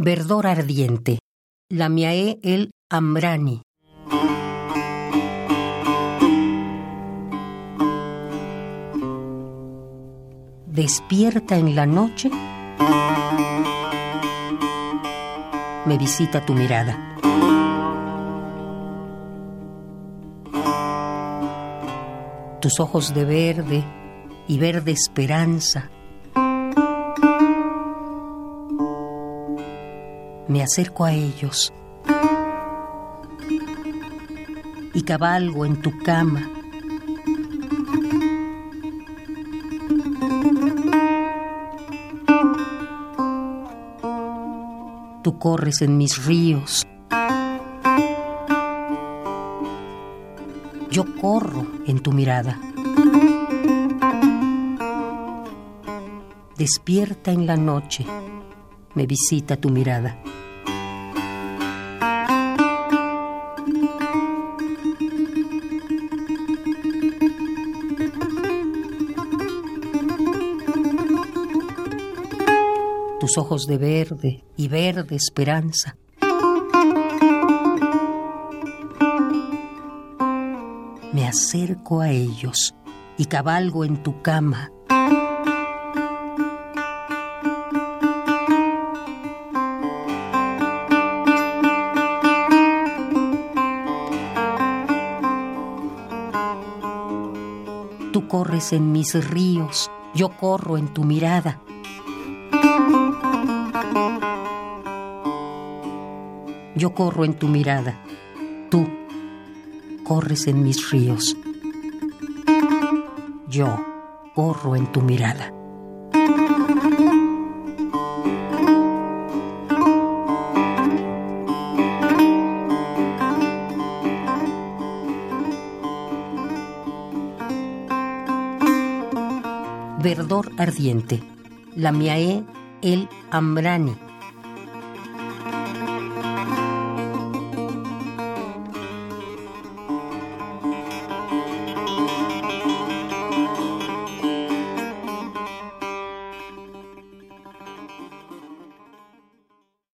Verdor ardiente. Lamiae el Amrani. Despierta en la noche. Me visita tu mirada. Tus ojos de verde y verde esperanza me acerco a ellos y cabalgo en tu cama. Tú corres en mis ríos. Yo corro en tu mirada. Despierta en la noche, me visita tu mirada. Tus ojos de verde y verde esperanza. Me acerco a ellos y cabalgo en tu cama. Tú corres en mis ríos, yo corro en tu mirada. Yo corro en tu mirada, tú corres en mis ríos. Yo corro en tu mirada. Verdor ardiente. Lamiae el Amrani